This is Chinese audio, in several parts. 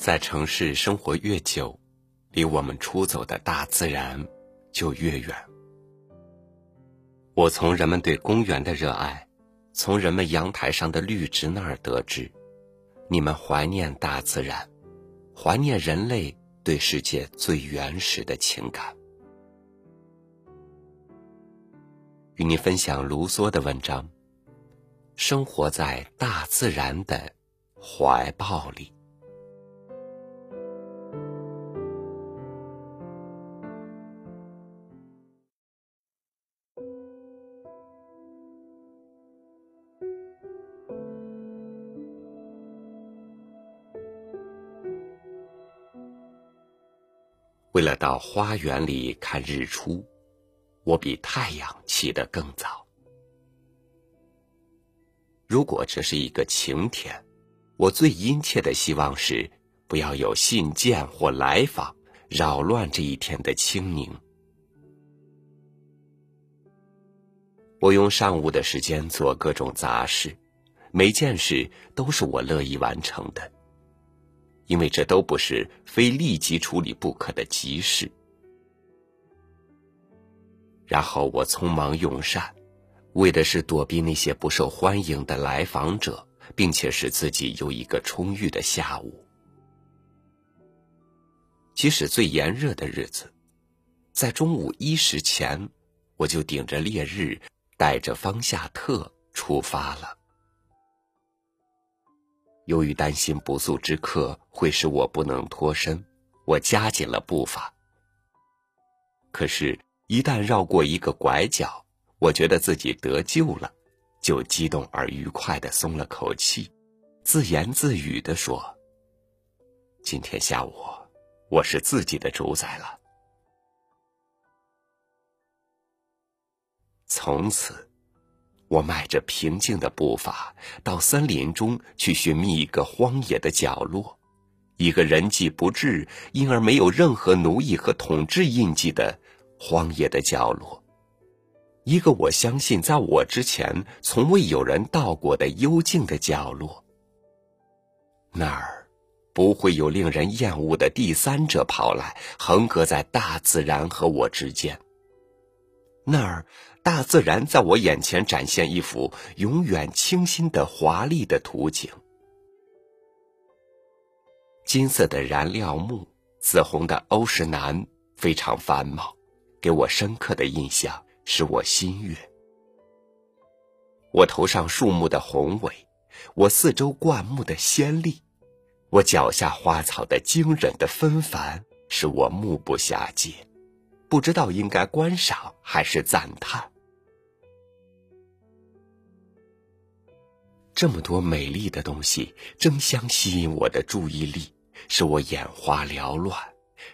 在城市生活越久，离我们出走的大自然就越远。我从人们对公园的热爱，从人们阳台上的绿植那儿得知，你们怀念大自然，怀念人类对世界最原始的情感。与您分享卢梭的文章：生活在大自然的怀抱里。为了到花园里看日出，我比太阳起得更早。如果这是一个晴天，我最殷切的希望是不要有信件或来访扰乱这一天的清宁。我用上午的时间做各种杂事，每件事都是我乐意完成的。因为这都不是非立即处理不可的急事。然后我匆忙用膳，为的是躲避那些不受欢迎的来访者，并且使自己有一个充裕的下午。即使最炎热的日子，在中午一时前，我就顶着烈日，带着方夏特出发了。由于担心不速之客会使我不能脱身，我加紧了步伐。可是，一旦绕过一个拐角，我觉得自己得救了，就激动而愉快的松了口气，自言自语的说：“今天下午，我是自己的主宰了。”从此。我迈着平静的步伐到森林中去寻觅一个荒野的角落，一个人迹不至，因而没有任何奴役和统治印记的荒野的角落，一个我相信在我之前从未有人到过的幽静的角落。那儿不会有令人厌恶的第三者跑来横隔在大自然和我之间。那儿。大自然在我眼前展现一幅永远清新的华丽的图景。金色的燃料木，紫红的欧石楠，非常繁茂，给我深刻的印象，使我心悦。我头上树木的宏伟，我四周灌木的鲜丽，我脚下花草的惊人的纷繁，使我目不暇接，不知道应该观赏还是赞叹。这么多美丽的东西争相吸引我的注意力，使我眼花缭乱，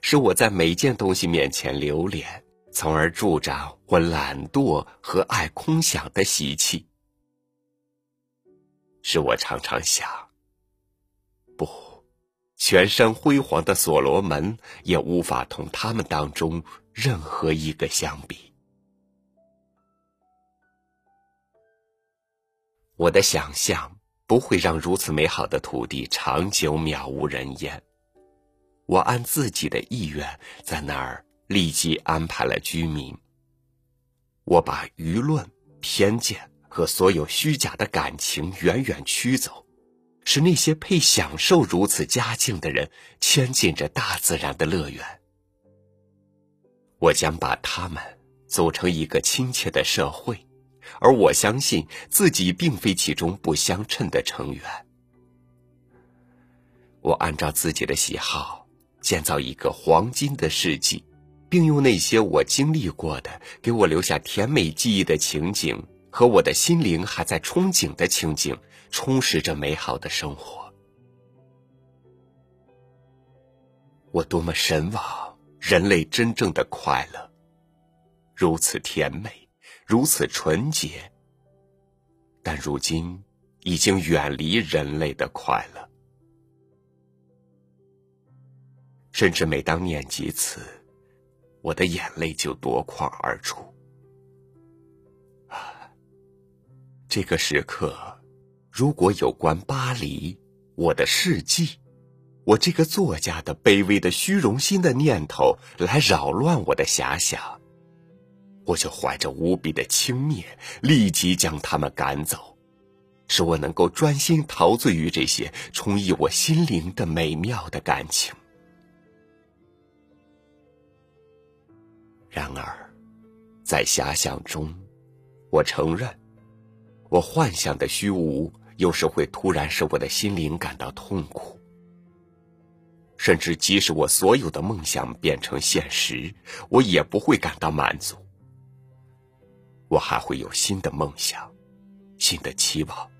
使我在每件东西面前流连，从而助长我懒惰和爱空想的习气。使我常常想：不，全身辉煌的所罗门也无法同他们当中任何一个相比。我的想象不会让如此美好的土地长久渺无人烟。我按自己的意愿在那儿立即安排了居民。我把舆论、偏见和所有虚假的感情远远驱走，使那些配享受如此佳境的人迁进这大自然的乐园。我将把他们组成一个亲切的社会。而我相信自己并非其中不相称的成员。我按照自己的喜好建造一个黄金的世纪，并用那些我经历过的、给我留下甜美记忆的情景和我的心灵还在憧憬的情景，充实着美好的生活。我多么神往人类真正的快乐，如此甜美。如此纯洁，但如今已经远离人类的快乐。甚至每当念及此，我的眼泪就夺眶而出。啊，这个时刻，如果有关巴黎，我的事迹，我这个作家的卑微的虚荣心的念头来扰乱我的遐想，我就怀着无比的轻蔑，立即将他们赶走，使我能够专心陶醉于这些充溢我心灵的美妙的感情。然而，在遐想中，我承认，我幻想的虚无有时会突然使我的心灵感到痛苦。甚至即使我所有的梦想变成现实，我也不会感到满足。我还会有新的梦想、新的期望、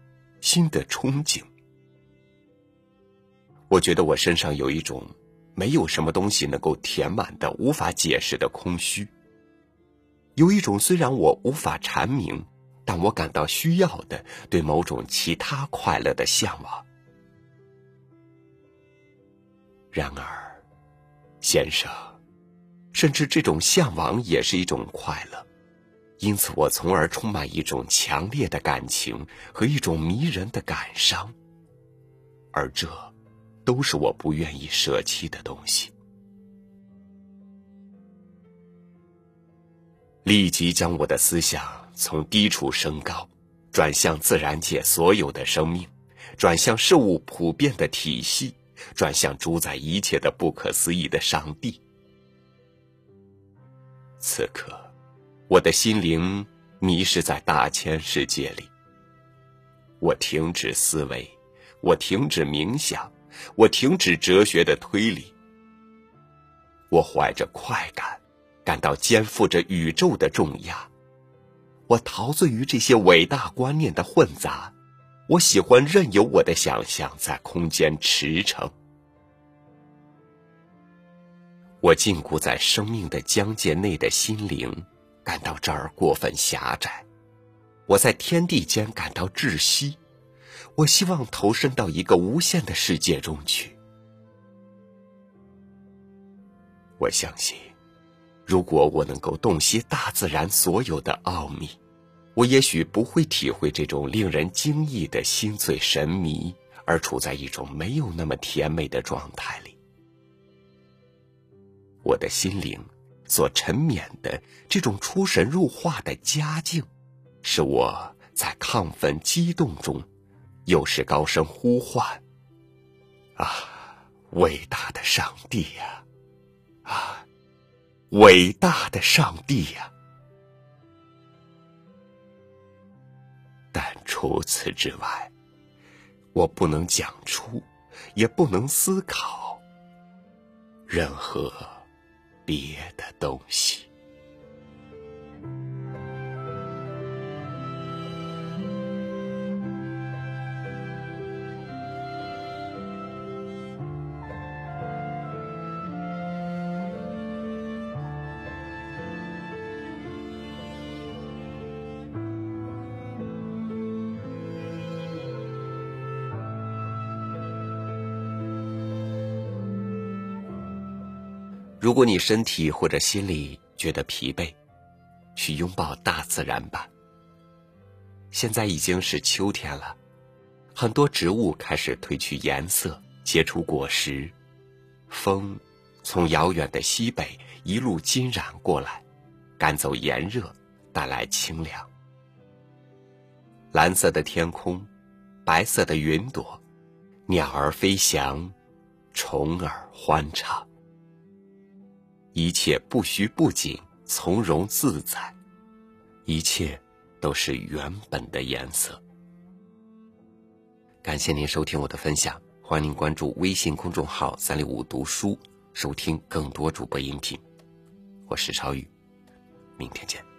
新的憧憬。我觉得我身上有一种没有什么东西能够填满的、无法解释的空虚，有一种虽然我无法阐明，但我感到需要的对某种其他快乐的向往。然而，先生，甚至这种向往也是一种快乐，因此我从而充满一种强烈的感情和一种迷人的感伤，而这都是我不愿意舍弃的东西。立即将我的思想从低处升高，转向自然界所有的生命，转向事物普遍的体系。转向主宰一切的不可思议的上帝。此刻，我的心灵迷失在大千世界里。我停止思维，我停止冥想，我停止哲学的推理。我怀着快感，感到肩负着宇宙的重压。我陶醉于这些伟大观念的混杂。我喜欢任由我的想象在空间驰骋。我禁锢在生命的疆界内的心灵，感到这儿过分狭窄。我在天地间感到窒息。我希望投身到一个无限的世界中去。我相信，如果我能够洞悉大自然所有的奥秘。我也许不会体会这种令人惊异的心醉神迷，而处在一种没有那么甜美的状态里。我的心灵所沉湎的这种出神入化的佳境，使我在亢奋激动中，又是高声呼唤：“啊，伟大的上帝呀！啊，伟大的上帝呀！”除此之外，我不能讲出，也不能思考任何别的东西。如果你身体或者心里觉得疲惫，去拥抱大自然吧。现在已经是秋天了，很多植物开始褪去颜色，结出果实。风从遥远的西北一路浸染过来，赶走炎热，带来清凉。蓝色的天空，白色的云朵，鸟儿飞翔，虫儿欢唱。一切不虚不紧，从容自在，一切都是原本的颜色。感谢您收听我的分享，欢迎您关注微信公众号“三六五读书”，收听更多主播音频。我是超宇，明天见。